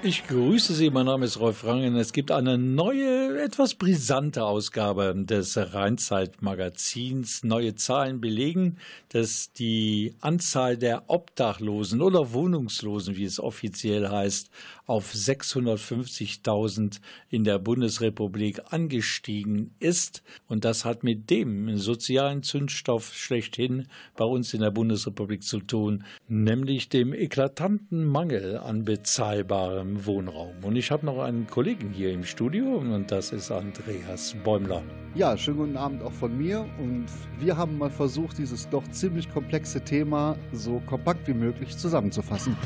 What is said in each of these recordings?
Ich grüße Sie, mein Name ist Rolf Rangen. Es gibt eine neue, etwas brisante Ausgabe des Rheinzeit-Magazins. Neue Zahlen belegen, dass die Anzahl der Obdachlosen oder Wohnungslosen, wie es offiziell heißt, auf 650.000 in der Bundesrepublik angestiegen ist. Und das hat mit dem sozialen Zündstoff schlechthin bei uns in der Bundesrepublik zu tun, nämlich dem eklatanten Mangel an bezahlbarem Wohnraum. Und ich habe noch einen Kollegen hier im Studio und das ist Andreas Bäumler. Ja, schönen guten Abend auch von mir. Und wir haben mal versucht, dieses doch ziemlich komplexe Thema so kompakt wie möglich zusammenzufassen.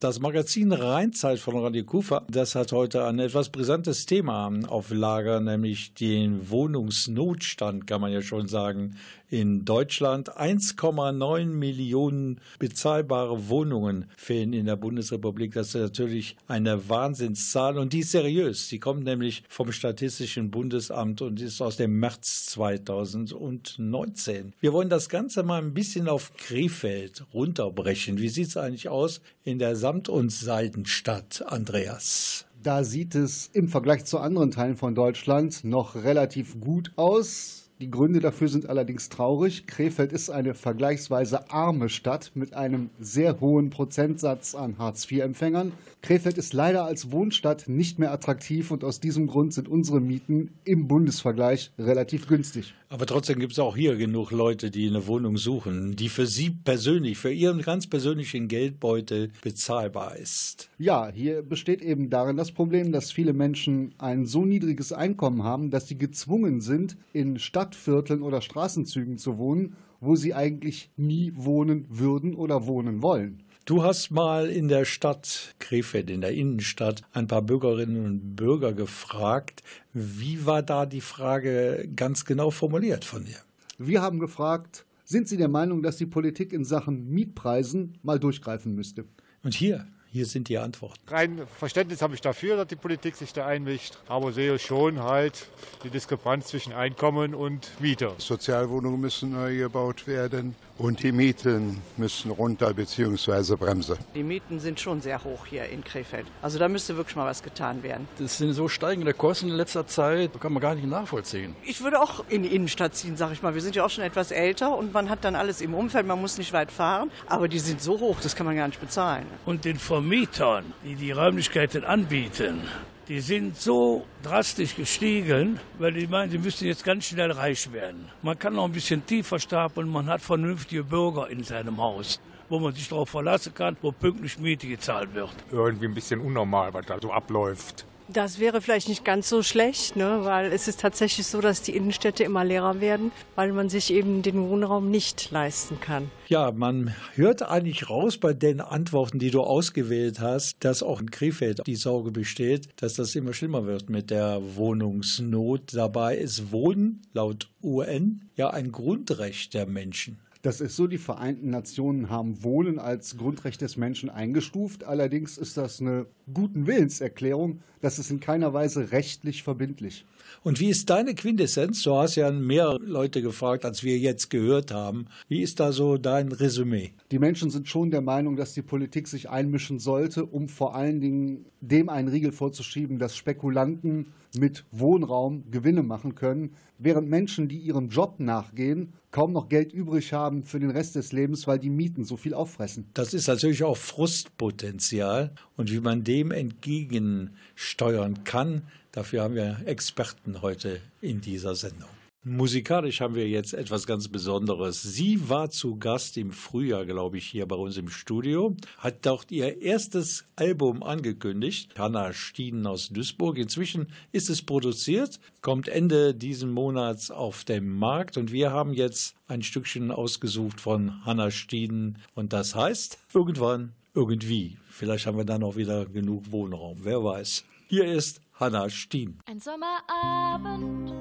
Das Magazin Rheinzeit von Radio Kufa, das hat heute ein etwas brisantes Thema auf Lager, nämlich den Wohnungsnotstand, kann man ja schon sagen, in Deutschland. 1,9 Millionen bezahlbare Wohnungen fehlen in der Bundesrepublik. Das ist natürlich eine Wahnsinnszahl und die ist seriös. Die kommt nämlich vom Statistischen Bundesamt und ist aus dem März 2019. Wir wollen das Ganze mal ein bisschen auf Krefeld runterbrechen. Wie sieht es eigentlich aus in der Samt- und Seidenstadt, Andreas? Da sieht es im Vergleich zu anderen Teilen von Deutschland noch relativ gut aus. Die Gründe dafür sind allerdings traurig. Krefeld ist eine vergleichsweise arme Stadt mit einem sehr hohen Prozentsatz an Hartz-IV-Empfängern. Krefeld ist leider als Wohnstadt nicht mehr attraktiv und aus diesem Grund sind unsere Mieten im Bundesvergleich relativ günstig. Aber trotzdem gibt es auch hier genug Leute, die eine Wohnung suchen, die für sie persönlich, für ihren ganz persönlichen Geldbeutel bezahlbar ist. Ja, hier besteht eben darin das Problem, dass viele Menschen ein so niedriges Einkommen haben, dass sie gezwungen sind, in Stadtvierteln oder Straßenzügen zu wohnen, wo sie eigentlich nie wohnen würden oder wohnen wollen. Du hast mal in der Stadt Krefeld, in der Innenstadt, ein paar Bürgerinnen und Bürger gefragt. Wie war da die Frage ganz genau formuliert von dir? Wir haben gefragt, sind Sie der Meinung, dass die Politik in Sachen Mietpreisen mal durchgreifen müsste? Und hier hier sind die Antworten. Rein Verständnis habe ich dafür, dass die Politik sich da einmischt, aber sehe schon halt die Diskrepanz zwischen Einkommen und Miete. Sozialwohnungen müssen neu gebaut werden und die Mieten müssen runter bzw. bremsen. Die Mieten sind schon sehr hoch hier in Krefeld. Also da müsste wirklich mal was getan werden. Das sind so steigende Kosten in letzter Zeit, kann man gar nicht nachvollziehen. Ich würde auch in die Innenstadt ziehen, sag ich mal. Wir sind ja auch schon etwas älter und man hat dann alles im Umfeld, man muss nicht weit fahren. Aber die sind so hoch, das kann man gar nicht bezahlen. Und den Vermietern, die die Räumlichkeiten anbieten, die sind so drastisch gestiegen, weil die meinen, sie müssten jetzt ganz schnell reich werden. Man kann noch ein bisschen tiefer stapeln, man hat vernünftige Bürger in seinem Haus wo man sich darauf verlassen kann, wo pünktlich Miete gezahlt wird. Irgendwie ein bisschen unnormal, was da so abläuft. Das wäre vielleicht nicht ganz so schlecht, ne? weil es ist tatsächlich so, dass die Innenstädte immer leerer werden, weil man sich eben den Wohnraum nicht leisten kann. Ja, man hört eigentlich raus bei den Antworten, die du ausgewählt hast, dass auch in Krefeld die Sorge besteht, dass das immer schlimmer wird mit der Wohnungsnot. Dabei ist Wohnen laut UN ja ein Grundrecht der Menschen. Das ist so, die Vereinten Nationen haben Wohnen als Grundrecht des Menschen eingestuft. Allerdings ist das eine guten Willenserklärung. Das ist in keiner Weise rechtlich verbindlich. Und wie ist deine Quintessenz? Du hast ja mehr Leute gefragt, als wir jetzt gehört haben. Wie ist da so dein Resümee? Die Menschen sind schon der Meinung, dass die Politik sich einmischen sollte, um vor allen Dingen dem einen Riegel vorzuschieben, dass Spekulanten mit Wohnraum Gewinne machen können, während Menschen, die ihrem Job nachgehen, kaum noch Geld übrig haben für den Rest des Lebens, weil die Mieten so viel auffressen. Das ist natürlich auch Frustpotenzial und wie man dem entgegensteuern kann, dafür haben wir Experten heute in dieser Sendung. Musikalisch haben wir jetzt etwas ganz Besonderes. Sie war zu Gast im Frühjahr, glaube ich, hier bei uns im Studio, hat dort ihr erstes Album angekündigt, Hanna Stieden aus Duisburg. Inzwischen ist es produziert, kommt Ende diesen Monats auf den Markt und wir haben jetzt ein Stückchen ausgesucht von Hanna Stieden und das heißt irgendwann irgendwie. Vielleicht haben wir dann auch wieder genug Wohnraum, wer weiß. Hier ist Hanna Stien. Ein Sommerabend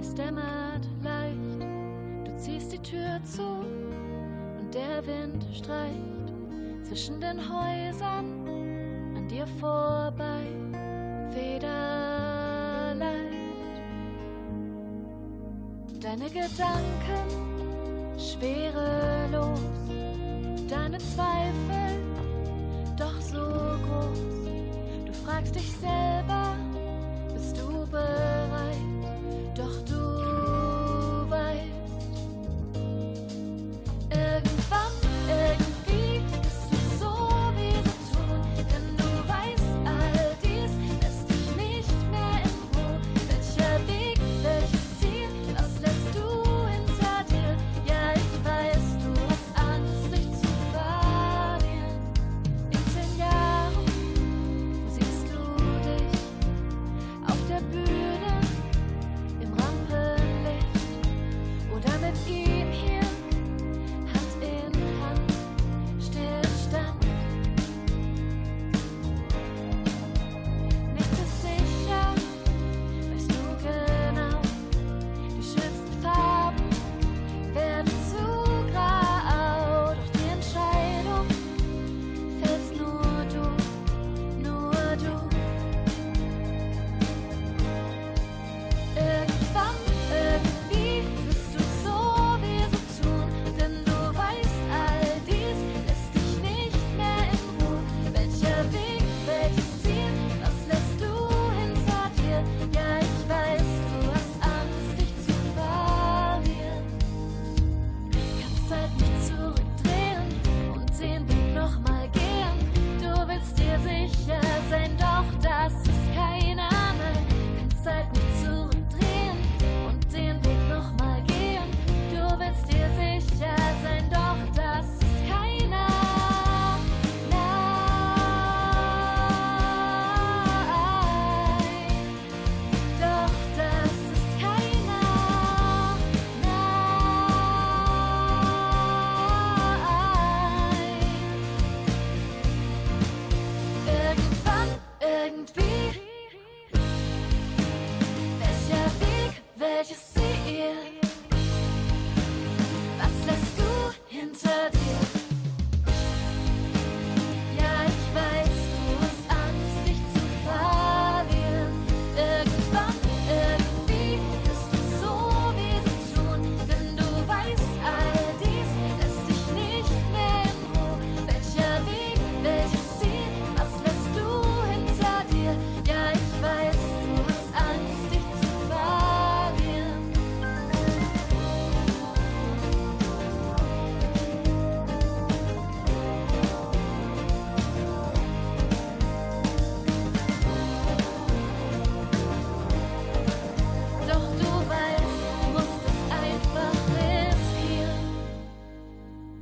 es dämmert leicht, du ziehst die Tür zu und der Wind streicht zwischen den Häusern an dir vorbei, federleicht. Deine Gedanken schwerelos, deine Zweifel doch so groß. Du fragst dich selber, bist du bereit? Doch du weißt, irgendwann,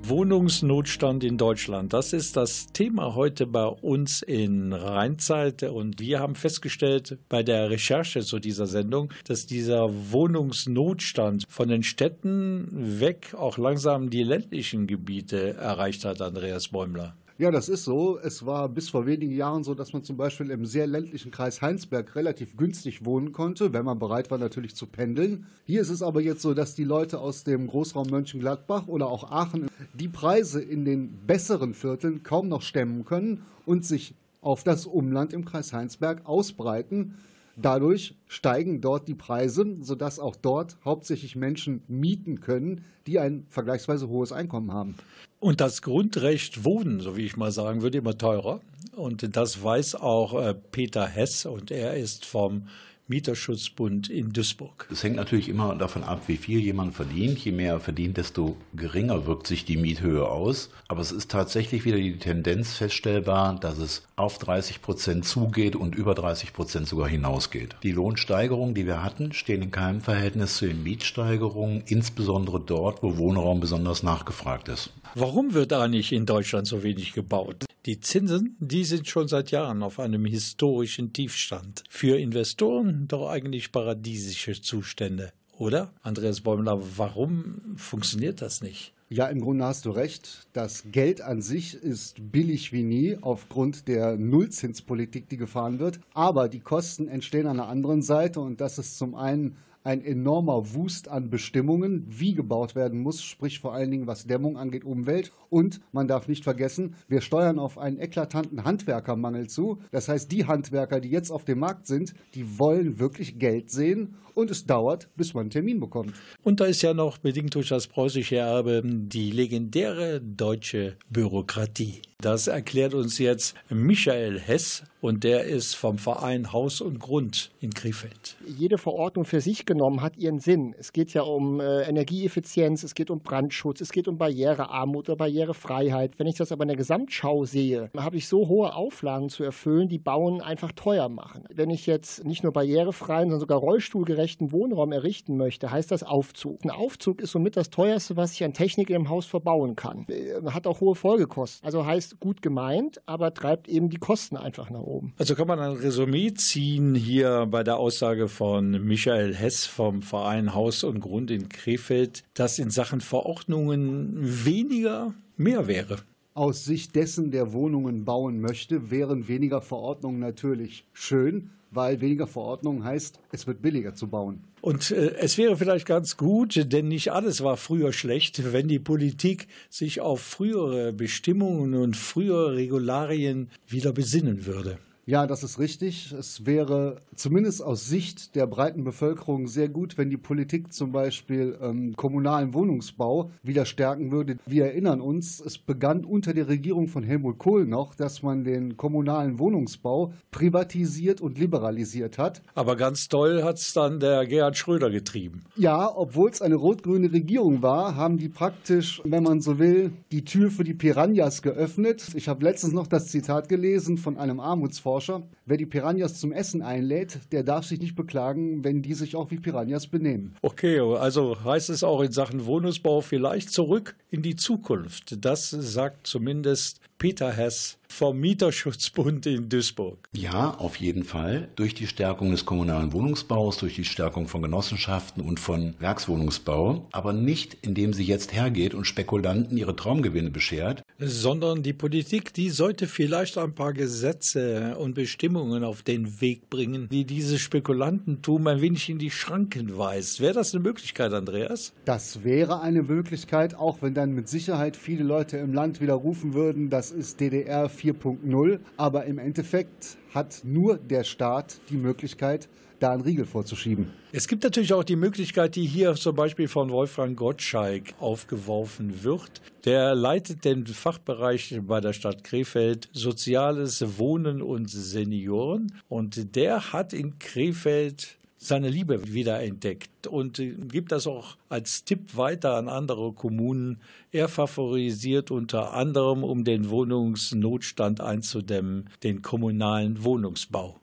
Wohnungsnotstand in Deutschland. Das ist das Thema heute bei uns in Rheinzeit. Und wir haben festgestellt bei der Recherche zu dieser Sendung, dass dieser Wohnungsnotstand von den Städten weg auch langsam die ländlichen Gebiete erreicht hat, Andreas Bäumler. Ja, das ist so. Es war bis vor wenigen Jahren so, dass man zum Beispiel im sehr ländlichen Kreis Heinsberg relativ günstig wohnen konnte, wenn man bereit war natürlich zu pendeln. Hier ist es aber jetzt so, dass die Leute aus dem Großraum Mönchengladbach oder auch Aachen die Preise in den besseren Vierteln kaum noch stemmen können und sich auf das Umland im Kreis Heinsberg ausbreiten. Dadurch steigen dort die Preise, sodass auch dort hauptsächlich Menschen mieten können, die ein vergleichsweise hohes Einkommen haben. Und das Grundrecht Wohnen, so wie ich mal sagen würde, immer teurer. Und das weiß auch äh, Peter Hess und er ist vom Mieterschutzbund in Duisburg. Es hängt natürlich immer davon ab, wie viel jemand verdient. Je mehr er verdient, desto geringer wirkt sich die Miethöhe aus. Aber es ist tatsächlich wieder die Tendenz feststellbar, dass es auf 30 Prozent zugeht und über 30 Prozent sogar hinausgeht. Die Lohnsteigerungen, die wir hatten, stehen in keinem Verhältnis zu den Mietsteigerungen, insbesondere dort, wo Wohnraum besonders nachgefragt ist. Warum wird eigentlich in Deutschland so wenig gebaut? Die Zinsen, die sind schon seit Jahren auf einem historischen Tiefstand. Für Investoren doch eigentlich paradiesische Zustände, oder? Andreas Bäumler, warum funktioniert das nicht? Ja, im Grunde hast du recht. Das Geld an sich ist billig wie nie aufgrund der Nullzinspolitik, die gefahren wird. Aber die Kosten entstehen an der anderen Seite und das ist zum einen ein enormer Wust an Bestimmungen, wie gebaut werden muss, sprich vor allen Dingen was Dämmung angeht, Umwelt. Und man darf nicht vergessen, wir steuern auf einen eklatanten Handwerkermangel zu. Das heißt, die Handwerker, die jetzt auf dem Markt sind, die wollen wirklich Geld sehen und es dauert, bis man einen Termin bekommt. Und da ist ja noch bedingt durch das preußische Erbe die legendäre deutsche Bürokratie. Das erklärt uns jetzt Michael Hess und der ist vom Verein Haus und Grund in Krefeld. Jede Verordnung für sich genommen hat ihren Sinn. Es geht ja um äh, Energieeffizienz, es geht um Brandschutz, es geht um Barrierearmut oder Barrierefreiheit. Wenn ich das aber in der Gesamtschau sehe, habe ich so hohe Auflagen zu erfüllen, die Bauen einfach teuer machen. Wenn ich jetzt nicht nur barrierefreien, sondern sogar rollstuhlgerechten Wohnraum errichten möchte, heißt das Aufzug. Ein Aufzug ist somit das teuerste, was ich an Technik im Haus verbauen kann. Äh, Hat auch hohe Folgekosten. Also heißt gut gemeint, aber treibt eben die Kosten einfach nach oben. Also kann man ein Resümee ziehen hier bei der Aussage von Michael Hess vom Verein Haus und Grund in Krefeld, dass in Sachen Verordnungen weniger mehr wäre. Aus Sicht dessen, der Wohnungen bauen möchte, wären weniger Verordnungen natürlich schön, weil weniger Verordnungen heißt, es wird billiger zu bauen. Und äh, es wäre vielleicht ganz gut, denn nicht alles war früher schlecht, wenn die Politik sich auf frühere Bestimmungen und frühere Regularien wieder besinnen würde. Ja, das ist richtig. Es wäre zumindest aus Sicht der breiten Bevölkerung sehr gut, wenn die Politik zum Beispiel ähm, kommunalen Wohnungsbau wieder stärken würde. Wir erinnern uns, es begann unter der Regierung von Helmut Kohl noch, dass man den kommunalen Wohnungsbau privatisiert und liberalisiert hat. Aber ganz toll hat es dann der Gerhard Schröder getrieben. Ja, obwohl es eine rot-grüne Regierung war, haben die praktisch, wenn man so will, die Tür für die Piranhas geöffnet. Ich habe letztens noch das Zitat gelesen von einem Armutsforscher. Wer die Piranhas zum Essen einlädt, der darf sich nicht beklagen, wenn die sich auch wie Piranhas benehmen. Okay, also heißt es auch in Sachen Wohnungsbau vielleicht zurück in die Zukunft. Das sagt zumindest Peter Hess vom Mieterschutzbund in Duisburg. Ja, auf jeden Fall. Durch die Stärkung des kommunalen Wohnungsbaus, durch die Stärkung von Genossenschaften und von Werkswohnungsbau, aber nicht, indem sie jetzt hergeht und Spekulanten ihre Traumgewinne beschert. Sondern die Politik, die sollte vielleicht ein paar Gesetze und Bestimmungen auf den Weg bringen, die dieses Spekulantentum ein wenig in die Schranken weist. Wäre das eine Möglichkeit, Andreas? Das wäre eine Möglichkeit, auch wenn dann mit Sicherheit viele Leute im Land wieder rufen würden, das ist DDR 4.0. Aber im Endeffekt hat nur der Staat die Möglichkeit, da einen Riegel vorzuschieben. Es gibt natürlich auch die Möglichkeit, die hier zum Beispiel von Wolfgang Gottschalk aufgeworfen wird. Der leitet den Fachbereich bei der Stadt Krefeld Soziales Wohnen und Senioren und der hat in Krefeld seine Liebe wiederentdeckt und gibt das auch als Tipp weiter an andere Kommunen. Er favorisiert unter anderem, um den Wohnungsnotstand einzudämmen, den kommunalen Wohnungsbau.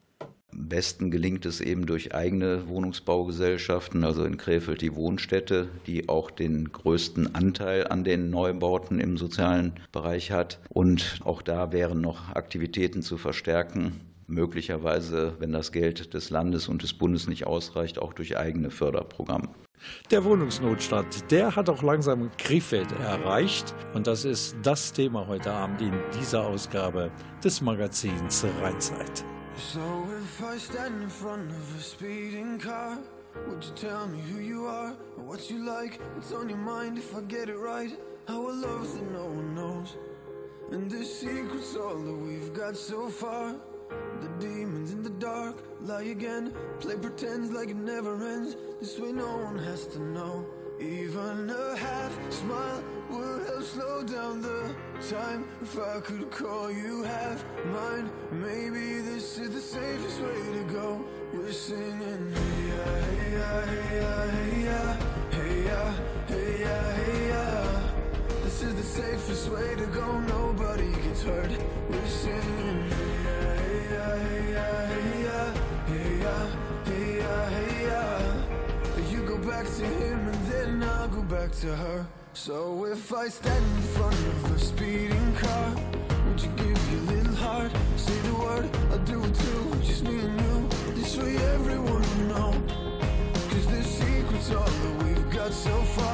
Am besten gelingt es eben durch eigene Wohnungsbaugesellschaften, also in Krefeld die Wohnstätte, die auch den größten Anteil an den Neubauten im sozialen Bereich hat. Und auch da wären noch Aktivitäten zu verstärken möglicherweise, wenn das Geld des Landes und des Bundes nicht ausreicht, auch durch eigene Förderprogramme. Der Wohnungsnotstand, der hat auch langsam Krefeld erreicht. Und das ist das Thema heute Abend in dieser Ausgabe des Magazins Rheinzeit. So if I stand in front of a speeding car, would you tell me who you are or what you like? What's on your mind if I get it right? How a love that no one knows. And the secret's all that we've got so far. The demons in the dark lie again, play pretends like it never ends. This way no one has to know. Even a half smile would help slow down the time if I could call you half mine. Maybe this is the safest way to go. We're singing, hey ya, hey ya, hey ya, hey ya, hey ya, hey ya, hey ya. This is the safest way to go. Nobody gets hurt. We're singing, back to him and then I'll go back to her. So if I stand in front of a speeding car, would you give your little heart? Say the word, I'll do it too. Just me and you. This way everyone will know. Cause the secret's all that we've got so far.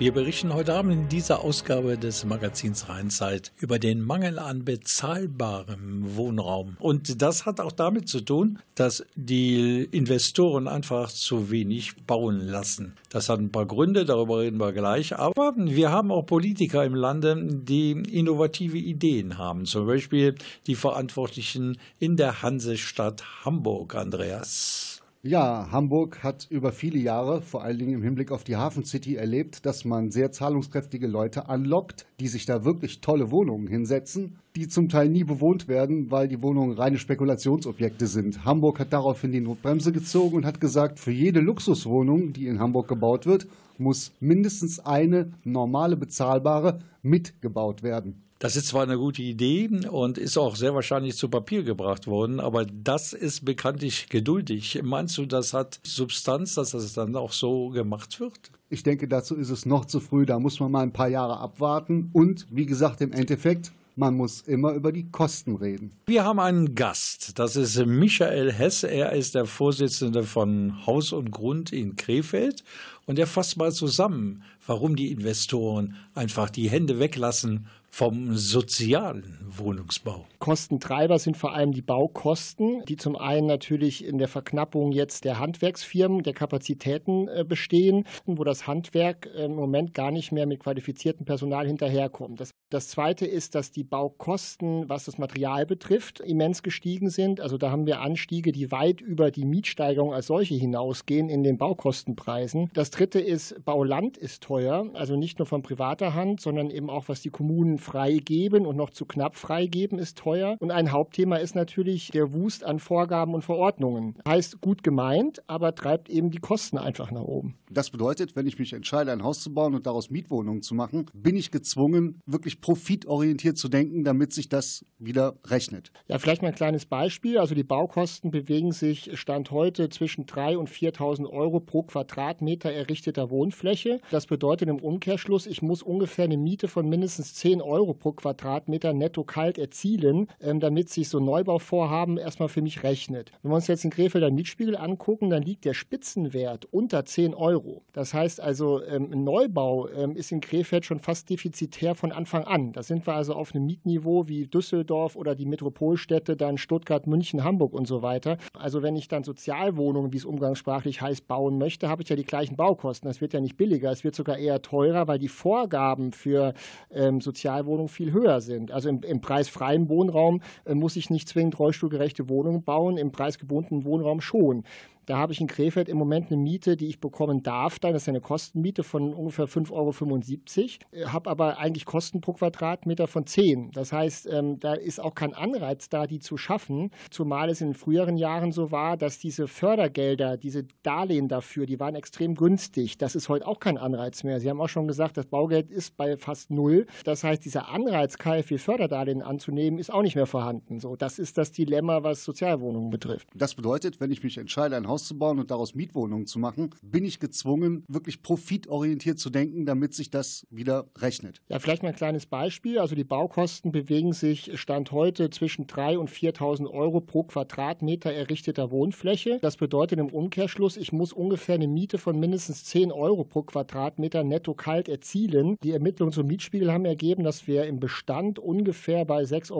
Wir berichten heute Abend in dieser Ausgabe des Magazins Rheinzeit über den Mangel an bezahlbarem Wohnraum. Und das hat auch damit zu tun, dass die Investoren einfach zu wenig bauen lassen. Das hat ein paar Gründe, darüber reden wir gleich. Aber wir haben auch Politiker im Lande, die innovative Ideen haben. Zum Beispiel die Verantwortlichen in der Hansestadt Hamburg, Andreas. Ja, Hamburg hat über viele Jahre, vor allen Dingen im Hinblick auf die Hafen City, erlebt, dass man sehr zahlungskräftige Leute anlockt, die sich da wirklich tolle Wohnungen hinsetzen, die zum Teil nie bewohnt werden, weil die Wohnungen reine Spekulationsobjekte sind. Hamburg hat daraufhin die Notbremse gezogen und hat gesagt, für jede Luxuswohnung, die in Hamburg gebaut wird, muss mindestens eine normale bezahlbare mitgebaut werden. Das ist zwar eine gute Idee und ist auch sehr wahrscheinlich zu Papier gebracht worden, aber das ist bekanntlich geduldig. Meinst du, das hat Substanz, dass das dann auch so gemacht wird? Ich denke, dazu ist es noch zu früh. Da muss man mal ein paar Jahre abwarten. Und wie gesagt, im Endeffekt, man muss immer über die Kosten reden. Wir haben einen Gast. Das ist Michael Hess. Er ist der Vorsitzende von Haus und Grund in Krefeld. Und er fasst mal zusammen, warum die Investoren einfach die Hände weglassen vom sozialen Wohnungsbau. Kostentreiber sind vor allem die Baukosten, die zum einen natürlich in der Verknappung jetzt der Handwerksfirmen, der Kapazitäten äh, bestehen, wo das Handwerk äh, im Moment gar nicht mehr mit qualifiziertem Personal hinterherkommt. Das, das zweite ist, dass die Baukosten, was das Material betrifft, immens gestiegen sind. Also da haben wir Anstiege, die weit über die Mietsteigerung als solche hinausgehen in den Baukostenpreisen. Das dritte ist, Bauland ist teuer, also nicht nur von privater Hand, sondern eben auch was die Kommunen freigeben und noch zu knapp freigeben, ist teuer. Und ein Hauptthema ist natürlich der Wust an Vorgaben und Verordnungen. Heißt gut gemeint, aber treibt eben die Kosten einfach nach oben. Das bedeutet, wenn ich mich entscheide, ein Haus zu bauen und daraus Mietwohnungen zu machen, bin ich gezwungen, wirklich profitorientiert zu denken, damit sich das wieder rechnet. Ja, vielleicht mal ein kleines Beispiel. Also die Baukosten bewegen sich Stand heute zwischen 3.000 und 4.000 Euro pro Quadratmeter errichteter Wohnfläche. Das bedeutet im Umkehrschluss, ich muss ungefähr eine Miete von mindestens 10 Euro pro Quadratmeter netto kalt erzielen, ähm, damit sich so ein Neubauvorhaben erstmal für mich rechnet. Wenn wir uns jetzt den Krefelder Mietspiegel angucken, dann liegt der Spitzenwert unter 10 Euro. Das heißt also, ähm, ein Neubau ähm, ist in Krefeld schon fast defizitär von Anfang an. Da sind wir also auf einem Mietniveau wie Düsseldorf oder die Metropolstädte, dann Stuttgart, München, Hamburg und so weiter. Also wenn ich dann Sozialwohnungen, wie es umgangssprachlich heißt, bauen möchte, habe ich ja die gleichen Baukosten. Das wird ja nicht billiger, es wird sogar eher teurer, weil die Vorgaben für ähm, Sozialwohnungen viel höher sind. Also im, im preisfreien Wohnraum äh, muss ich nicht zwingend rollstuhlgerechte Wohnungen bauen, im preisgebundenen Wohnraum schon. Da habe ich in Krefeld im Moment eine Miete, die ich bekommen darf. Dann das ist eine Kostenmiete von ungefähr 5,75 Euro, habe aber eigentlich Kosten pro Quadratmeter von 10. Das heißt, ähm, da ist auch kein Anreiz da, die zu schaffen. Zumal es in früheren Jahren so war, dass diese Fördergelder, diese Darlehen dafür, die waren extrem günstig. Das ist heute auch kein Anreiz mehr. Sie haben auch schon gesagt, das Baugeld ist bei fast null. Das heißt, dieser Anreiz, KfW-Förderdarlehen anzunehmen, ist auch nicht mehr vorhanden. So, das ist das Dilemma, was Sozialwohnungen betrifft. Das bedeutet, wenn ich mich entscheide, ein Haus zu bauen und daraus Mietwohnungen zu machen, bin ich gezwungen, wirklich profitorientiert zu denken, damit sich das wieder rechnet. Ja, vielleicht mal ein kleines Beispiel. Also die Baukosten bewegen sich Stand heute zwischen 3.000 und 4.000 Euro pro Quadratmeter errichteter Wohnfläche. Das bedeutet im Umkehrschluss, ich muss ungefähr eine Miete von mindestens 10 Euro pro Quadratmeter netto kalt erzielen. Die Ermittlungen zum Mietspiegel haben ergeben, dass wir im Bestand ungefähr bei 6,15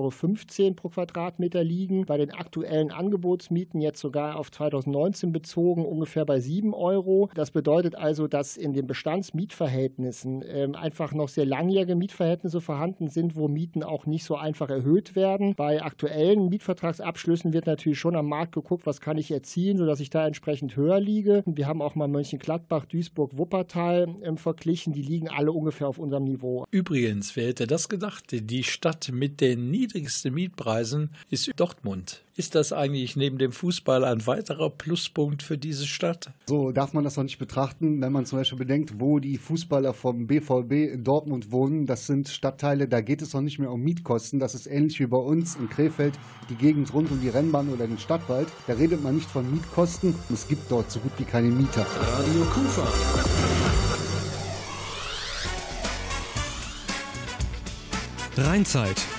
Euro pro Quadratmeter liegen. Bei den aktuellen Angebotsmieten jetzt sogar auf 2019 bezogen ungefähr bei 7 Euro. Das bedeutet also, dass in den Bestandsmietverhältnissen ähm, einfach noch sehr langjährige Mietverhältnisse vorhanden sind, wo Mieten auch nicht so einfach erhöht werden. Bei aktuellen Mietvertragsabschlüssen wird natürlich schon am Markt geguckt, was kann ich erzielen, sodass ich da entsprechend höher liege. Wir haben auch mal Mönchengladbach, Duisburg, Wuppertal ähm, verglichen. Die liegen alle ungefähr auf unserem Niveau. Übrigens, wer hätte das gedacht? Die Stadt mit den niedrigsten Mietpreisen ist Dortmund. Ist das eigentlich neben dem Fußball ein weiterer Pluspunkt für diese Stadt? So darf man das noch nicht betrachten, wenn man zum Beispiel bedenkt, wo die Fußballer vom BVB in Dortmund wohnen. Das sind Stadtteile, da geht es noch nicht mehr um Mietkosten. Das ist ähnlich wie bei uns in Krefeld, die Gegend rund um die Rennbahn oder den Stadtwald. Da redet man nicht von Mietkosten. Es gibt dort so gut wie keine Mieter. Radio Kufa. Rheinzeit.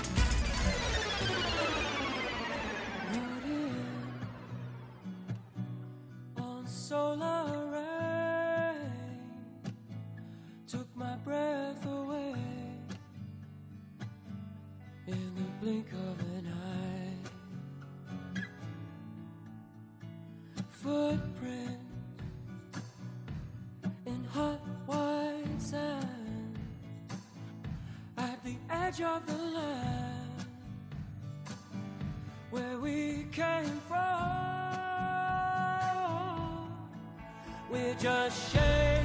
Of the land where we came from. We're just shapes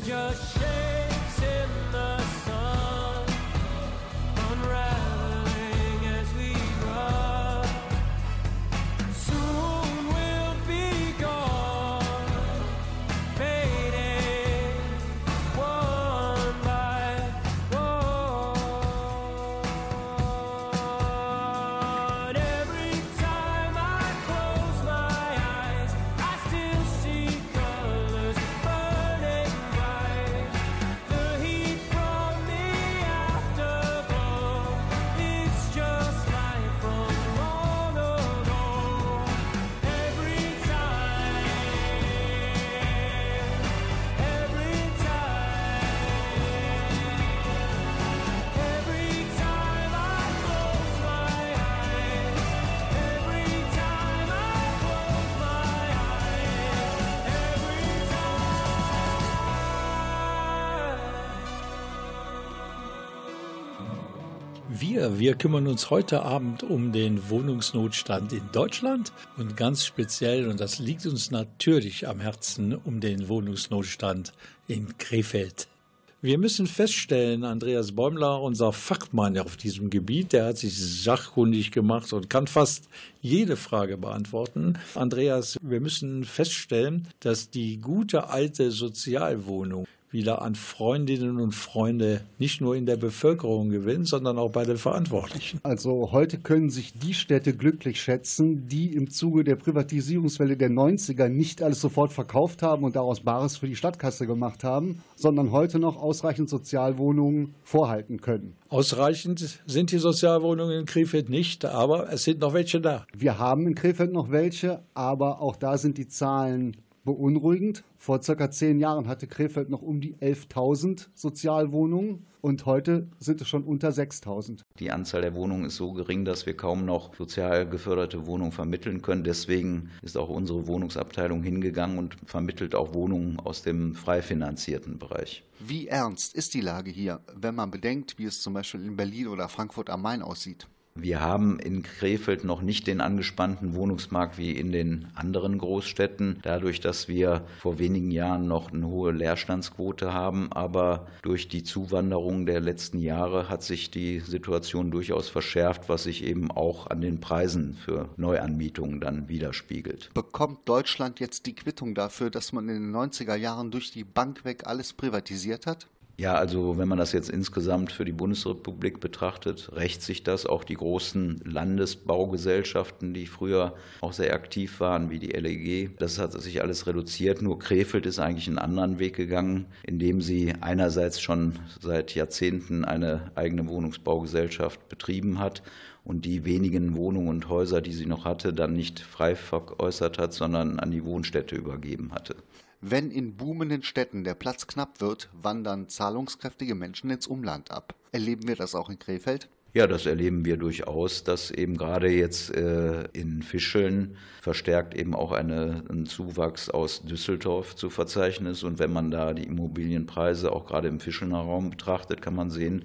just Wir, kümmern uns heute Abend um den Wohnungsnotstand in Deutschland und ganz speziell, und das liegt uns natürlich am Herzen, um den Wohnungsnotstand in Krefeld. Wir müssen feststellen, Andreas Bäumler, unser Fachmann auf diesem Gebiet, der hat sich sachkundig gemacht und kann fast jede Frage beantworten. Andreas, wir müssen feststellen, dass die gute alte Sozialwohnung wieder an Freundinnen und Freunde nicht nur in der Bevölkerung gewinnt, sondern auch bei den Verantwortlichen. Also heute können sich die Städte glücklich schätzen, die im Zuge der Privatisierungswelle der 90er nicht alles sofort verkauft haben und daraus Bares für die Stadtkasse gemacht haben, sondern heute noch ausreichend Sozialwohnungen vorhalten können. Ausreichend sind die Sozialwohnungen in Krefeld nicht, aber es sind noch welche da. Wir haben in Krefeld noch welche, aber auch da sind die Zahlen beunruhigend. Vor circa zehn Jahren hatte Krefeld noch um die 11.000 Sozialwohnungen und heute sind es schon unter 6.000. Die Anzahl der Wohnungen ist so gering, dass wir kaum noch sozial geförderte Wohnungen vermitteln können. Deswegen ist auch unsere Wohnungsabteilung hingegangen und vermittelt auch Wohnungen aus dem frei finanzierten Bereich. Wie ernst ist die Lage hier, wenn man bedenkt, wie es zum Beispiel in Berlin oder Frankfurt am Main aussieht? Wir haben in Krefeld noch nicht den angespannten Wohnungsmarkt wie in den anderen Großstädten, dadurch, dass wir vor wenigen Jahren noch eine hohe Leerstandsquote haben. Aber durch die Zuwanderung der letzten Jahre hat sich die Situation durchaus verschärft, was sich eben auch an den Preisen für Neuanmietungen dann widerspiegelt. Bekommt Deutschland jetzt die Quittung dafür, dass man in den 90er Jahren durch die Bank weg alles privatisiert hat? Ja, also wenn man das jetzt insgesamt für die Bundesrepublik betrachtet, rächt sich das. Auch die großen Landesbaugesellschaften, die früher auch sehr aktiv waren, wie die LEG, das hat sich alles reduziert. Nur Krefeld ist eigentlich einen anderen Weg gegangen, indem sie einerseits schon seit Jahrzehnten eine eigene Wohnungsbaugesellschaft betrieben hat und die wenigen Wohnungen und Häuser, die sie noch hatte, dann nicht frei veräußert hat, sondern an die Wohnstätte übergeben hatte. Wenn in boomenden Städten der Platz knapp wird, wandern zahlungskräftige Menschen ins Umland ab. Erleben wir das auch in Krefeld? Ja, das erleben wir durchaus, dass eben gerade jetzt äh, in Fischeln verstärkt eben auch eine, ein Zuwachs aus Düsseldorf zu verzeichnen ist. Und wenn man da die Immobilienpreise auch gerade im Fischelner Raum betrachtet, kann man sehen,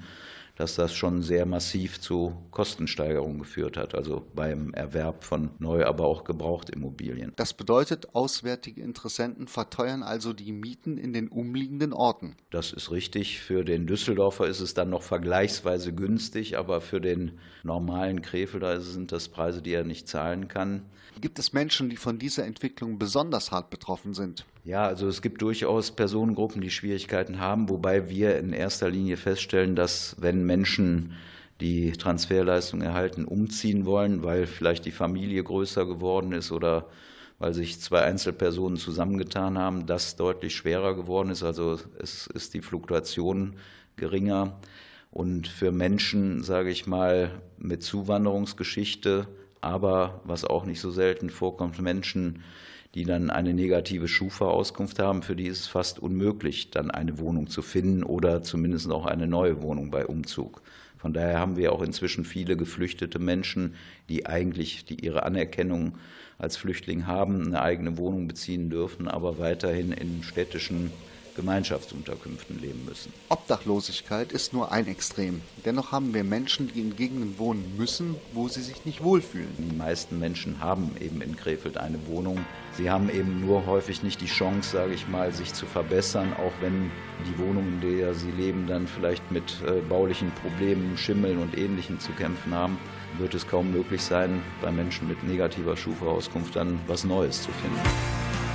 dass das schon sehr massiv zu Kostensteigerungen geführt hat, also beim Erwerb von neu, aber auch Gebrauchtimmobilien. Das bedeutet, auswärtige Interessenten verteuern also die Mieten in den umliegenden Orten. Das ist richtig. Für den Düsseldorfer ist es dann noch vergleichsweise günstig, aber für den normalen Krefelder sind das Preise, die er nicht zahlen kann. Gibt es Menschen, die von dieser Entwicklung besonders hart betroffen sind? Ja, also es gibt durchaus Personengruppen, die Schwierigkeiten haben, wobei wir in erster Linie feststellen, dass wenn Menschen die Transferleistung erhalten, umziehen wollen, weil vielleicht die Familie größer geworden ist oder weil sich zwei Einzelpersonen zusammengetan haben, das deutlich schwerer geworden ist. Also es ist die Fluktuation geringer. Und für Menschen, sage ich mal, mit Zuwanderungsgeschichte, aber was auch nicht so selten vorkommt, Menschen, die dann eine negative Schufa-Auskunft haben, für die ist es fast unmöglich, dann eine Wohnung zu finden oder zumindest auch eine neue Wohnung bei Umzug. Von daher haben wir auch inzwischen viele geflüchtete Menschen, die eigentlich die ihre Anerkennung als Flüchtling haben, eine eigene Wohnung beziehen dürfen, aber weiterhin in städtischen Gemeinschaftsunterkünften leben müssen. Obdachlosigkeit ist nur ein Extrem. Dennoch haben wir Menschen, die in Gegenden wohnen müssen, wo sie sich nicht wohlfühlen. Die meisten Menschen haben eben in Krefeld eine Wohnung. Sie haben eben nur häufig nicht die Chance, sage ich mal, sich zu verbessern, auch wenn die Wohnung, in der sie leben, dann vielleicht mit äh, baulichen Problemen, Schimmeln und Ähnlichem zu kämpfen haben, wird es kaum möglich sein, bei Menschen mit negativer Schufa-Auskunft dann was Neues zu finden.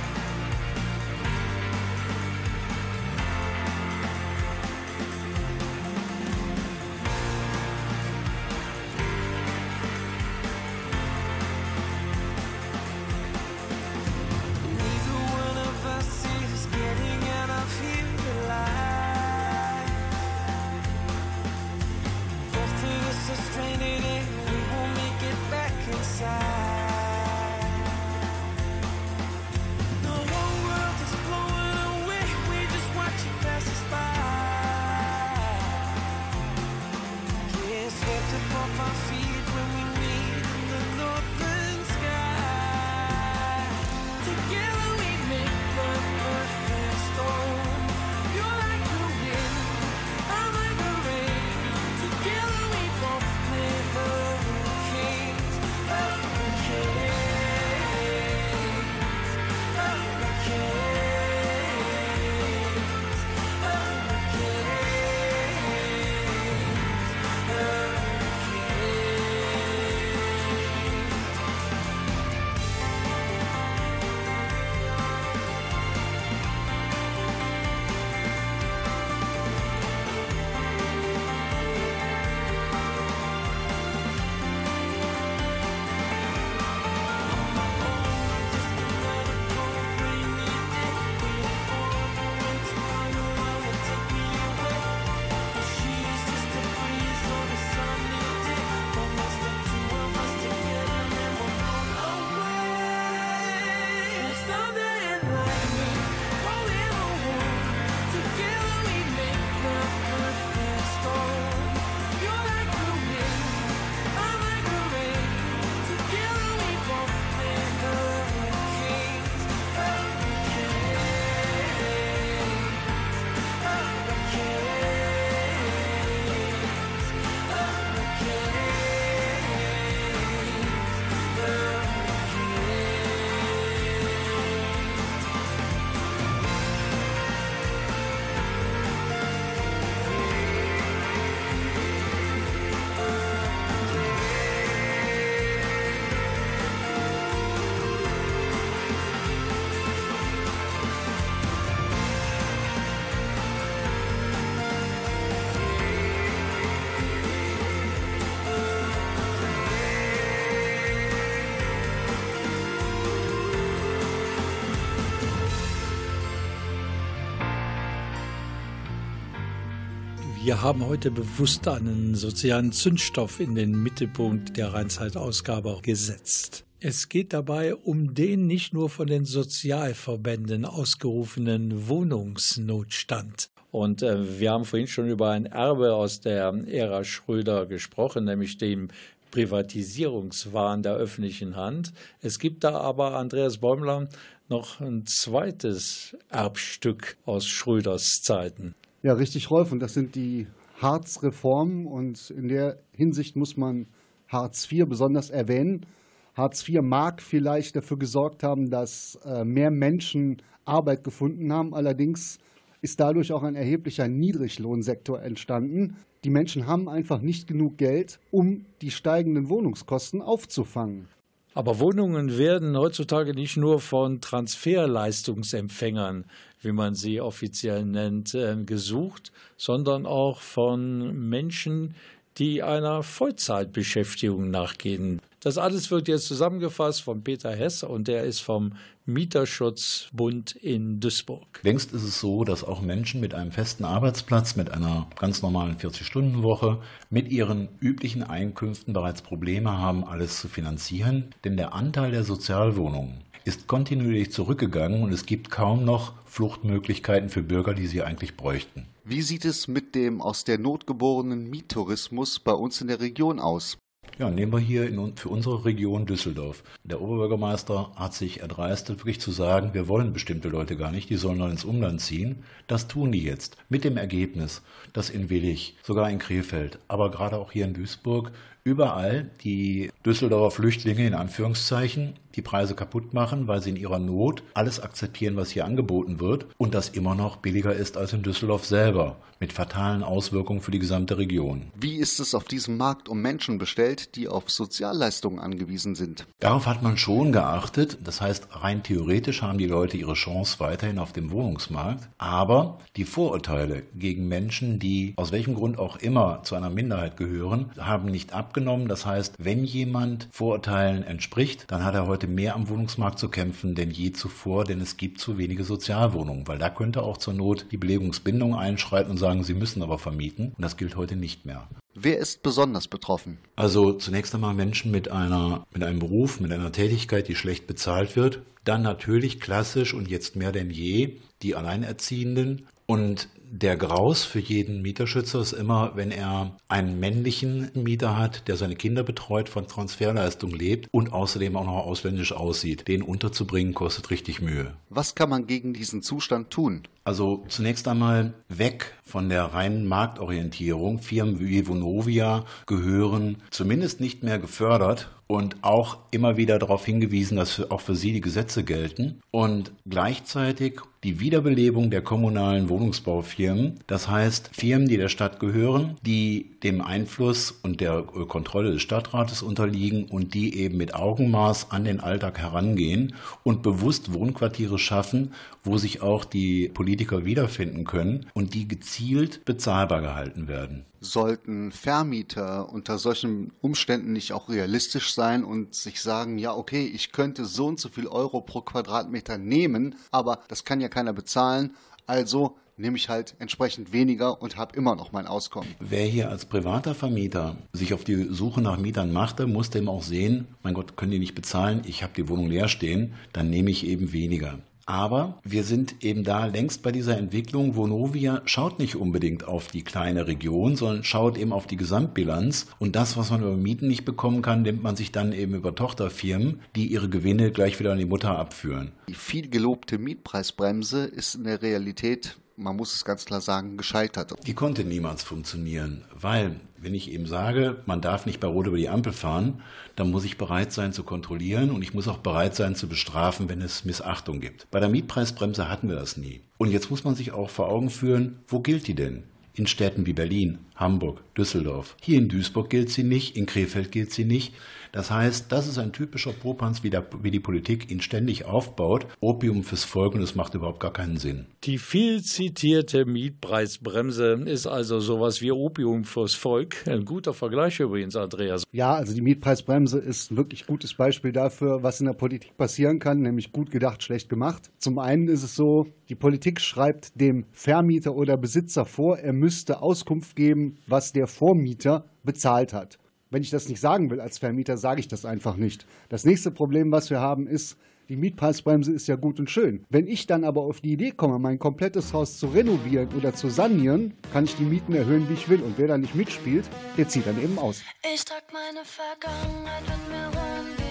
Wir haben heute bewusst einen sozialen Zündstoff in den Mittelpunkt der Rheinzeit-Ausgabe gesetzt. Es geht dabei um den nicht nur von den Sozialverbänden ausgerufenen Wohnungsnotstand. Und äh, wir haben vorhin schon über ein Erbe aus der Ära Schröder gesprochen, nämlich dem Privatisierungswahn der öffentlichen Hand. Es gibt da aber, Andreas Bäumler, noch ein zweites Erbstück aus Schröders Zeiten. Ja, richtig, Rolf. Und das sind die Hartz-Reform und in der Hinsicht muss man Hartz IV besonders erwähnen. Hartz IV mag vielleicht dafür gesorgt haben, dass äh, mehr Menschen Arbeit gefunden haben. Allerdings ist dadurch auch ein erheblicher Niedriglohnsektor entstanden. Die Menschen haben einfach nicht genug Geld, um die steigenden Wohnungskosten aufzufangen. Aber Wohnungen werden heutzutage nicht nur von Transferleistungsempfängern, wie man sie offiziell nennt, äh, gesucht, sondern auch von Menschen, die einer Vollzeitbeschäftigung nachgehen. Das alles wird jetzt zusammengefasst von Peter Hess und der ist vom Mieterschutzbund in Duisburg. Längst ist es so, dass auch Menschen mit einem festen Arbeitsplatz, mit einer ganz normalen 40-Stunden-Woche, mit ihren üblichen Einkünften bereits Probleme haben, alles zu finanzieren. Denn der Anteil der Sozialwohnungen ist kontinuierlich zurückgegangen und es gibt kaum noch Fluchtmöglichkeiten für Bürger, die sie eigentlich bräuchten. Wie sieht es mit dem aus der Not geborenen Miettourismus bei uns in der Region aus? Ja, nehmen wir hier in, für unsere Region Düsseldorf. Der Oberbürgermeister hat sich erdreistet, wirklich zu sagen, wir wollen bestimmte Leute gar nicht, die sollen dann ins Umland ziehen. Das tun die jetzt. Mit dem Ergebnis, dass in Willig, sogar in Krefeld, aber gerade auch hier in Duisburg überall die Düsseldorfer Flüchtlinge in Anführungszeichen die Preise kaputt machen, weil sie in ihrer Not alles akzeptieren, was hier angeboten wird und das immer noch billiger ist als in Düsseldorf selber, mit fatalen Auswirkungen für die gesamte Region. Wie ist es auf diesem Markt um Menschen bestellt, die auf Sozialleistungen angewiesen sind? Darauf hat man schon geachtet. Das heißt, rein theoretisch haben die Leute ihre Chance weiterhin auf dem Wohnungsmarkt. Aber die Vorurteile gegen Menschen, die aus welchem Grund auch immer zu einer Minderheit gehören, haben nicht abgenommen. Das heißt, wenn jemand Vorurteilen entspricht, dann hat er heute mehr am Wohnungsmarkt zu kämpfen denn je zuvor, denn es gibt zu wenige Sozialwohnungen, weil da könnte auch zur Not die Belegungsbindung einschreiten und sagen, sie müssen aber vermieten. Und das gilt heute nicht mehr. Wer ist besonders betroffen? Also zunächst einmal Menschen mit einer, mit einem Beruf, mit einer Tätigkeit, die schlecht bezahlt wird. Dann natürlich klassisch und jetzt mehr denn je die Alleinerziehenden und der Graus für jeden Mieterschützer ist immer, wenn er einen männlichen Mieter hat, der seine Kinder betreut, von Transferleistung lebt und außerdem auch noch ausländisch aussieht. Den unterzubringen kostet richtig Mühe. Was kann man gegen diesen Zustand tun? Also zunächst einmal weg von der reinen Marktorientierung. Firmen wie Vonovia gehören zumindest nicht mehr gefördert und auch immer wieder darauf hingewiesen, dass auch für sie die Gesetze gelten und gleichzeitig die Wiederbelebung der kommunalen Wohnungsbaufirmen, das heißt Firmen, die der Stadt gehören, die dem Einfluss und der Kontrolle des Stadtrates unterliegen und die eben mit Augenmaß an den Alltag herangehen und bewusst Wohnquartiere schaffen, wo sich auch die Politiker wiederfinden können und die gezielt bezahlbar gehalten werden. Sollten Vermieter unter solchen Umständen nicht auch realistisch sein und sich sagen, ja, okay, ich könnte so und so viel Euro pro Quadratmeter nehmen, aber das kann ja keiner bezahlen, also nehme ich halt entsprechend weniger und habe immer noch mein Auskommen. Wer hier als privater Vermieter sich auf die Suche nach Mietern machte, musste eben auch sehen, mein Gott, können die nicht bezahlen, ich habe die Wohnung leer stehen, dann nehme ich eben weniger. Aber wir sind eben da längst bei dieser Entwicklung. Vonovia schaut nicht unbedingt auf die kleine Region, sondern schaut eben auf die Gesamtbilanz. Und das, was man über Mieten nicht bekommen kann, nimmt man sich dann eben über Tochterfirmen, die ihre Gewinne gleich wieder an die Mutter abführen. Die viel gelobte Mietpreisbremse ist in der Realität man muss es ganz klar sagen, gescheitert. Die konnte niemals funktionieren, weil wenn ich eben sage, man darf nicht bei Rot über die Ampel fahren, dann muss ich bereit sein zu kontrollieren und ich muss auch bereit sein zu bestrafen, wenn es Missachtung gibt. Bei der Mietpreisbremse hatten wir das nie. Und jetzt muss man sich auch vor Augen führen, wo gilt die denn? In Städten wie Berlin, Hamburg, Düsseldorf. Hier in Duisburg gilt sie nicht, in Krefeld gilt sie nicht. Das heißt, das ist ein typischer Popanz, wie, der, wie die Politik ihn ständig aufbaut. Opium fürs Volk und es macht überhaupt gar keinen Sinn. Die viel zitierte Mietpreisbremse ist also sowas wie Opium fürs Volk. Ein guter Vergleich übrigens, Andreas. Ja, also die Mietpreisbremse ist ein wirklich gutes Beispiel dafür, was in der Politik passieren kann, nämlich gut gedacht, schlecht gemacht. Zum einen ist es so, die Politik schreibt dem Vermieter oder Besitzer vor, er müsste Auskunft geben, was der Vormieter bezahlt hat. Wenn ich das nicht sagen will als Vermieter, sage ich das einfach nicht. Das nächste Problem, was wir haben, ist, die Mietpreisbremse ist ja gut und schön. Wenn ich dann aber auf die Idee komme, mein komplettes Haus zu renovieren oder zu sanieren, kann ich die Mieten erhöhen, wie ich will. Und wer da nicht mitspielt, der zieht dann eben aus. Ich trag meine Vergangenheit in mir rum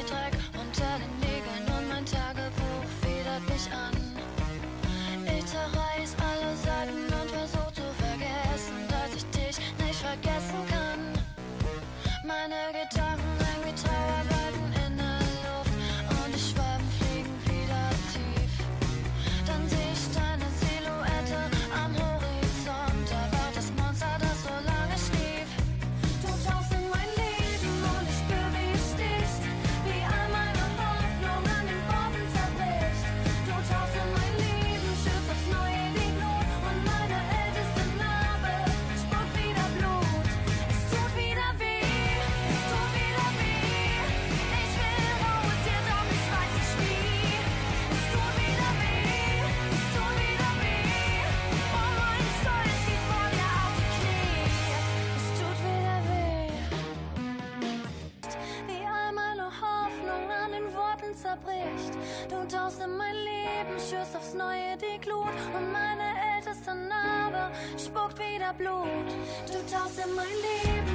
Tauchst in mein Leben, schürst aufs Neue die Glut. Und meine älteste Narbe spuckt wieder Blut. Du tauchst in mein Leben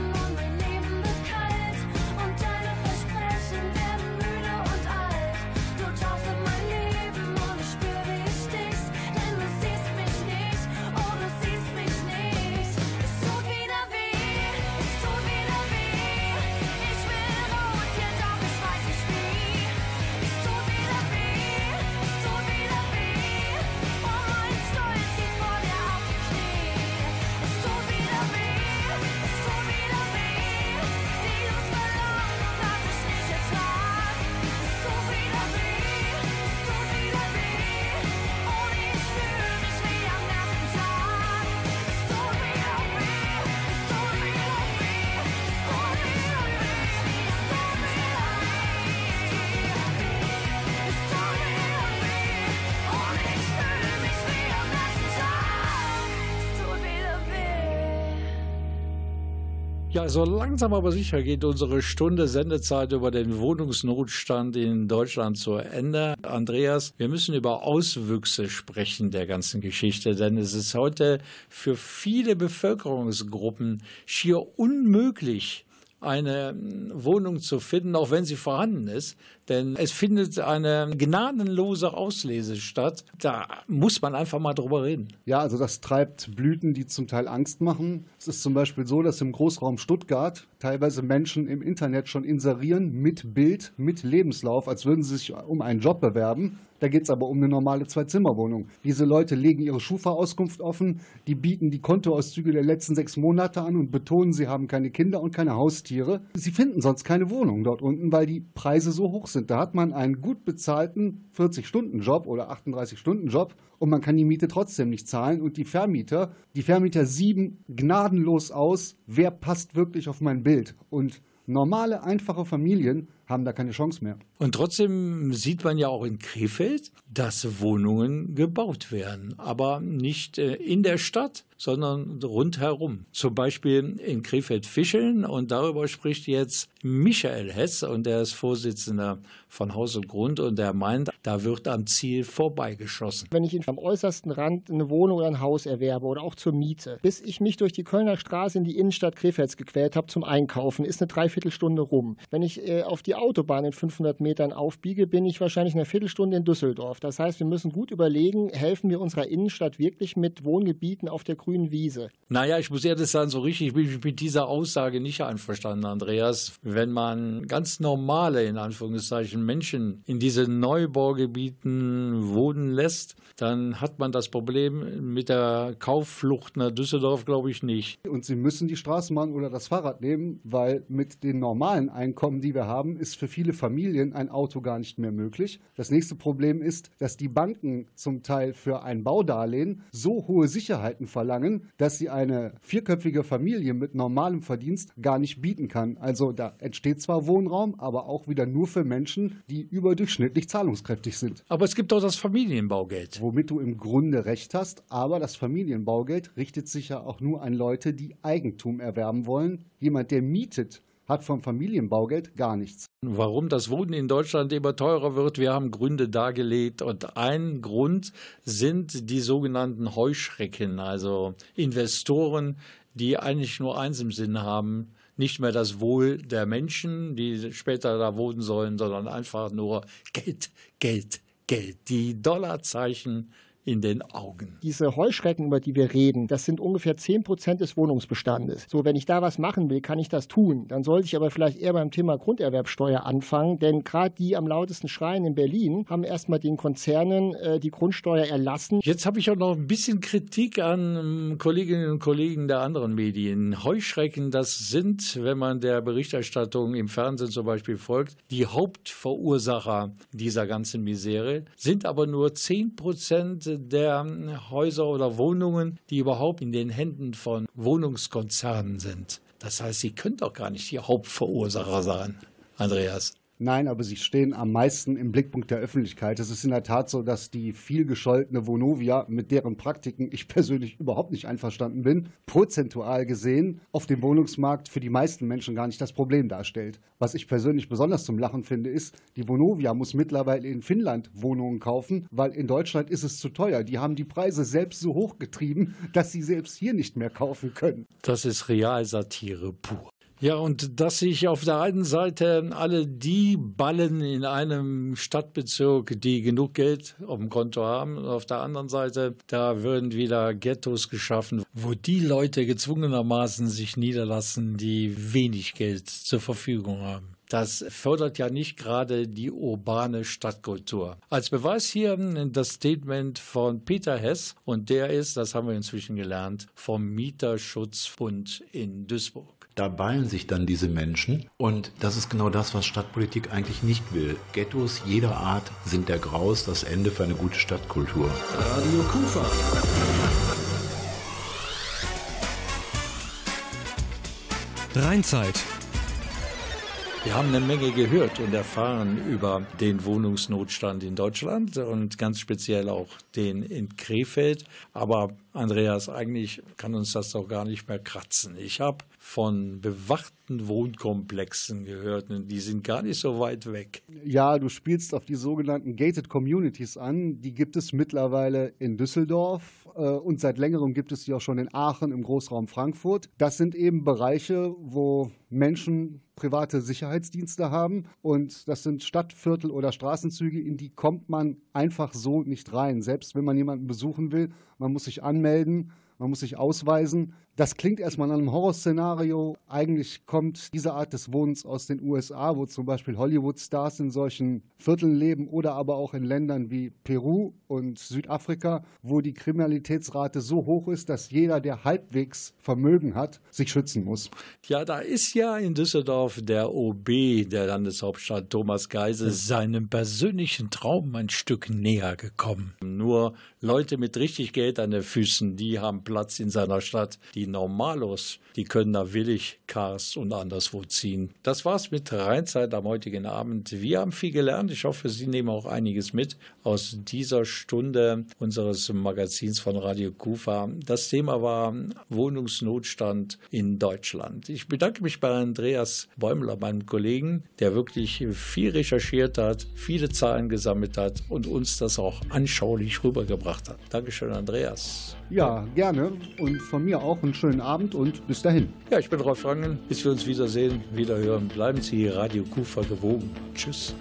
Ja, so langsam aber sicher geht unsere Stunde Sendezeit über den Wohnungsnotstand in Deutschland zu Ende. Andreas, wir müssen über Auswüchse sprechen der ganzen Geschichte, denn es ist heute für viele Bevölkerungsgruppen schier unmöglich, eine Wohnung zu finden, auch wenn sie vorhanden ist. Denn es findet eine gnadenlose Auslese statt. Da muss man einfach mal drüber reden. Ja, also das treibt Blüten, die zum Teil Angst machen. Es ist zum Beispiel so, dass im Großraum Stuttgart teilweise Menschen im Internet schon inserieren mit Bild, mit Lebenslauf, als würden sie sich um einen Job bewerben. Da geht es aber um eine normale Zwei-Zimmer-Wohnung. Diese Leute legen ihre Schufa-Auskunft offen, die bieten die Kontoauszüge der letzten sechs Monate an und betonen, sie haben keine Kinder und keine Haustiere. Sie finden sonst keine Wohnung dort unten, weil die Preise so hoch sind. Da hat man einen gut bezahlten 40-Stunden-Job oder 38-Stunden-Job und man kann die Miete trotzdem nicht zahlen. Und die Vermieter, die Vermieter sieben gnadenlos aus, wer passt wirklich auf mein Bild. Und normale, einfache Familien haben da keine Chance mehr. Und trotzdem sieht man ja auch in Krefeld, dass Wohnungen gebaut werden. Aber nicht äh, in der Stadt, sondern rundherum. Zum Beispiel in Krefeld-Fischeln. Und darüber spricht jetzt Michael Hess. Und der ist Vorsitzender von Haus und Grund. Und der meint, da wird am Ziel vorbeigeschossen. Wenn ich am äußersten Rand eine Wohnung oder ein Haus erwerbe oder auch zur Miete, bis ich mich durch die Kölner Straße in die Innenstadt Krefelds gequält habe zum Einkaufen, ist eine Dreiviertelstunde rum. Wenn ich äh, auf die Autobahn in 500 Metern aufbiege, bin ich wahrscheinlich eine Viertelstunde in Düsseldorf. Das heißt, wir müssen gut überlegen, helfen wir unserer Innenstadt wirklich mit Wohngebieten auf der grünen Wiese? Naja, ich muss ehrlich sagen, so richtig bin ich mit dieser Aussage nicht einverstanden, Andreas. Wenn man ganz normale, in Anführungszeichen, Menschen in diese Neubaugebieten wohnen lässt, dann hat man das Problem mit der Kaufflucht nach Düsseldorf, glaube ich, nicht. Und sie müssen die Straßenbahn oder das Fahrrad nehmen, weil mit den normalen Einkommen, die wir haben, ist für viele Familien ein Auto gar nicht mehr möglich. Das nächste Problem ist, dass die Banken zum Teil für ein Baudarlehen so hohe Sicherheiten verlangen, dass sie eine vierköpfige Familie mit normalem Verdienst gar nicht bieten kann. Also da entsteht zwar Wohnraum, aber auch wieder nur für Menschen, die überdurchschnittlich zahlungskräftig sind. Aber es gibt auch das Familienbaugeld. Womit du im Grunde recht hast, aber das Familienbaugeld richtet sich ja auch nur an Leute, die Eigentum erwerben wollen. Jemand, der mietet, hat vom Familienbaugeld gar nichts. Warum das Wohnen in Deutschland immer teurer wird, wir haben Gründe dargelegt. Und ein Grund sind die sogenannten Heuschrecken, also Investoren, die eigentlich nur eins im Sinn haben, nicht mehr das Wohl der Menschen, die später da wohnen sollen, sondern einfach nur Geld, Geld, Geld. Die Dollarzeichen in den Augen. Diese Heuschrecken, über die wir reden, das sind ungefähr 10 Prozent des Wohnungsbestandes. So, wenn ich da was machen will, kann ich das tun. Dann sollte ich aber vielleicht eher beim Thema Grunderwerbsteuer anfangen, denn gerade die am lautesten schreien in Berlin haben erstmal den Konzernen äh, die Grundsteuer erlassen. Jetzt habe ich auch noch ein bisschen Kritik an ähm, Kolleginnen und Kollegen der anderen Medien. Heuschrecken, das sind, wenn man der Berichterstattung im Fernsehen zum Beispiel folgt, die Hauptverursacher dieser ganzen Misere, sind aber nur 10 Prozent der Häuser oder Wohnungen, die überhaupt in den Händen von Wohnungskonzernen sind. Das heißt, sie können doch gar nicht die Hauptverursacher sein, Andreas. Nein, aber sie stehen am meisten im Blickpunkt der Öffentlichkeit. Es ist in der Tat so, dass die viel gescholtene Vonovia, mit deren Praktiken ich persönlich überhaupt nicht einverstanden bin, prozentual gesehen auf dem Wohnungsmarkt für die meisten Menschen gar nicht das Problem darstellt. Was ich persönlich besonders zum Lachen finde, ist, die Vonovia muss mittlerweile in Finnland Wohnungen kaufen, weil in Deutschland ist es zu teuer. Die haben die Preise selbst so hoch getrieben, dass sie selbst hier nicht mehr kaufen können. Das ist Realsatire pur. Ja, und dass sich auf der einen Seite alle die ballen in einem Stadtbezirk, die genug Geld auf dem Konto haben, und auf der anderen Seite, da würden wieder Ghettos geschaffen, wo die Leute gezwungenermaßen sich niederlassen, die wenig Geld zur Verfügung haben. Das fördert ja nicht gerade die urbane Stadtkultur. Als Beweis hier das Statement von Peter Hess und der ist, das haben wir inzwischen gelernt, vom Mieterschutzbund in Duisburg. Da ballen sich dann diese Menschen und das ist genau das, was Stadtpolitik eigentlich nicht will. Ghettos jeder Art sind der Graus das Ende für eine gute Stadtkultur. Radio Kufa. Rheinzeit. Wir haben eine Menge gehört und erfahren über den Wohnungsnotstand in Deutschland und ganz speziell auch den in Krefeld. Aber Andreas, eigentlich kann uns das doch gar nicht mehr kratzen. Ich habe von bewachten Wohnkomplexen gehört und die sind gar nicht so weit weg. Ja, du spielst auf die sogenannten Gated Communities an. Die gibt es mittlerweile in Düsseldorf äh, und seit längerem gibt es die auch schon in Aachen im Großraum Frankfurt. Das sind eben Bereiche, wo Menschen private Sicherheitsdienste haben und das sind Stadtviertel oder Straßenzüge, in die kommt man einfach so nicht rein. Selbst wenn man jemanden besuchen will, man muss sich anmelden, man muss sich ausweisen. Das klingt erstmal nach einem Horrorszenario. Eigentlich kommt diese Art des Wohnens aus den USA, wo zum Beispiel Hollywood-Stars in solchen Vierteln leben oder aber auch in Ländern wie Peru und Südafrika, wo die Kriminalitätsrate so hoch ist, dass jeder, der halbwegs Vermögen hat, sich schützen muss. Ja, da ist ja in Düsseldorf der OB der Landeshauptstadt Thomas Geisel seinem persönlichen Traum ein Stück näher gekommen. Nur Leute mit richtig Geld an den Füßen, die haben Platz in seiner Stadt. Die Normalos, die können da willig Cars und anderswo ziehen. Das war's mit Rheinzeit am heutigen Abend. Wir haben viel gelernt. Ich hoffe, Sie nehmen auch einiges mit aus dieser Stunde unseres Magazins von Radio Kufa. Das Thema war Wohnungsnotstand in Deutschland. Ich bedanke mich bei Andreas Bäumler, meinem Kollegen, der wirklich viel recherchiert hat, viele Zahlen gesammelt hat und uns das auch anschaulich rübergebracht hat. Dankeschön, Andreas. Ja, gerne. Und von mir auch einen schönen Abend und bis dahin. Ja, ich bin Rolf Rangen. Bis wir uns wiedersehen, wiederhören. Bleiben Sie Radio Kufa gewogen. Tschüss.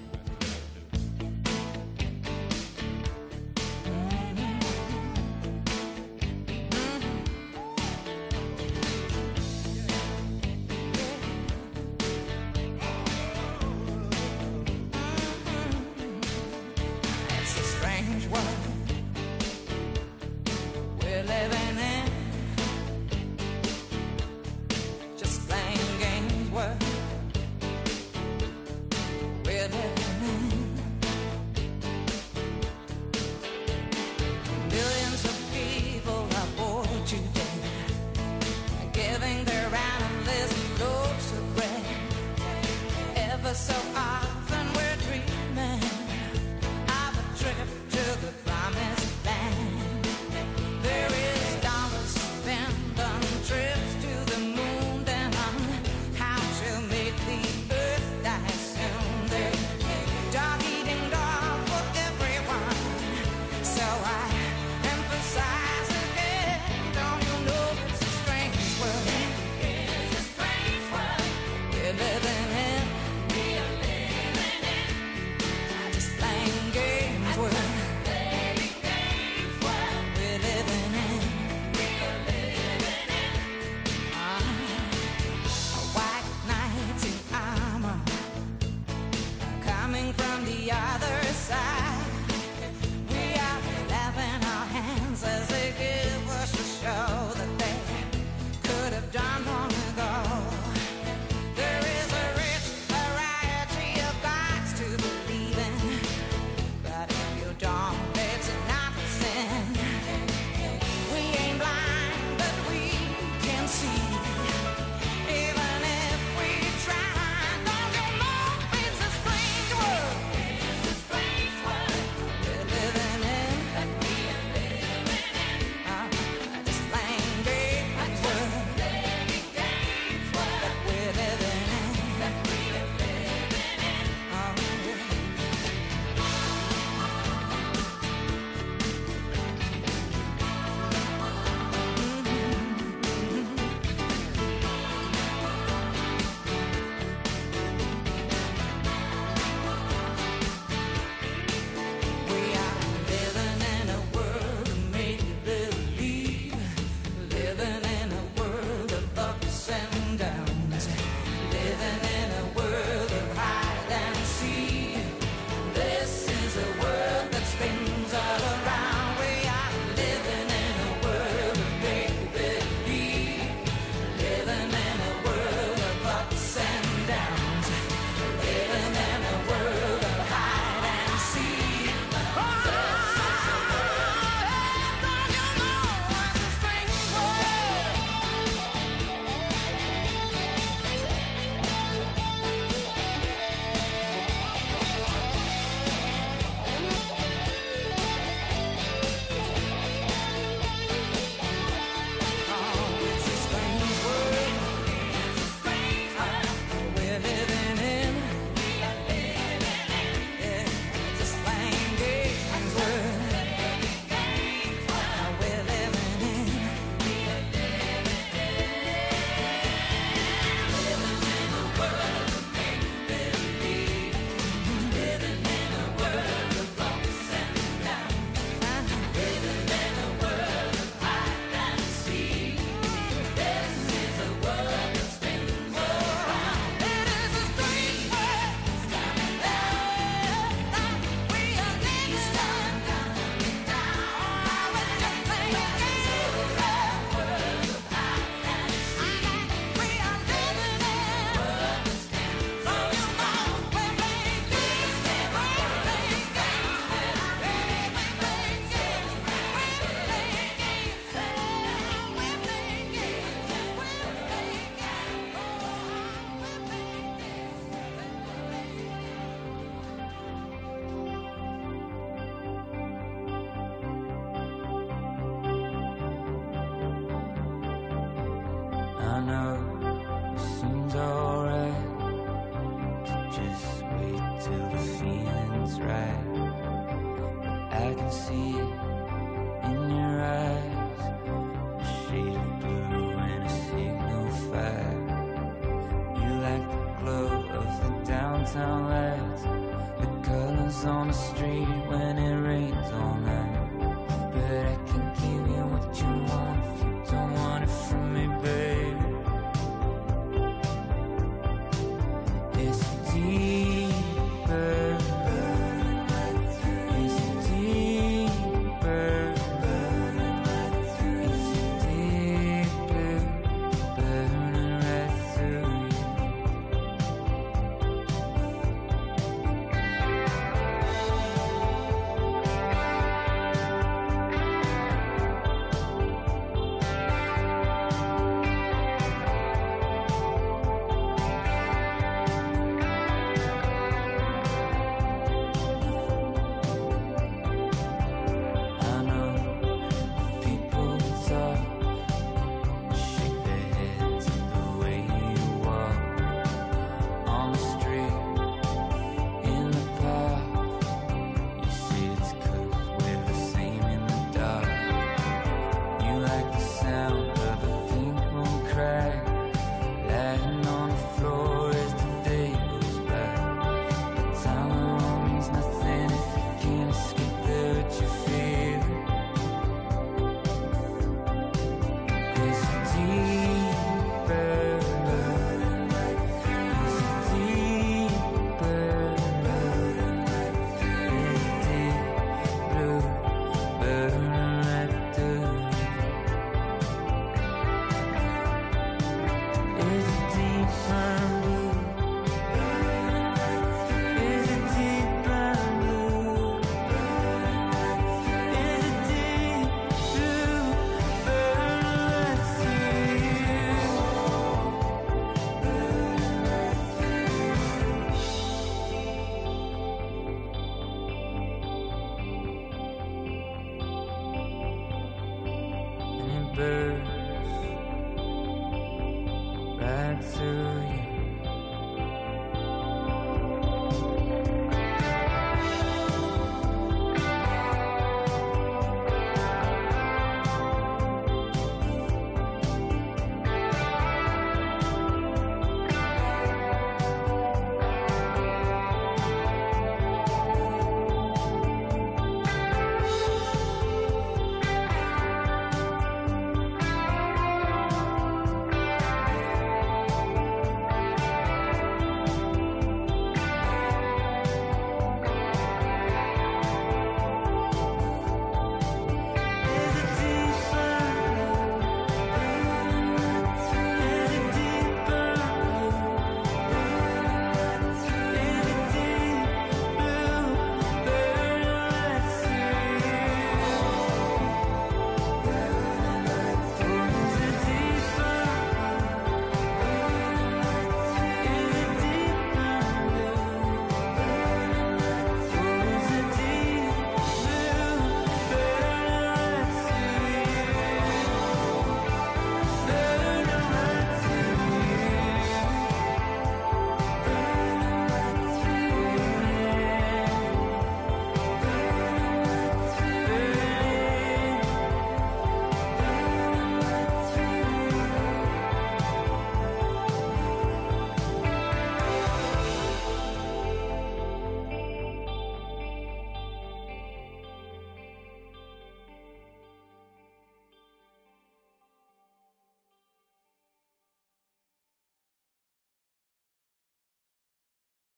back to you.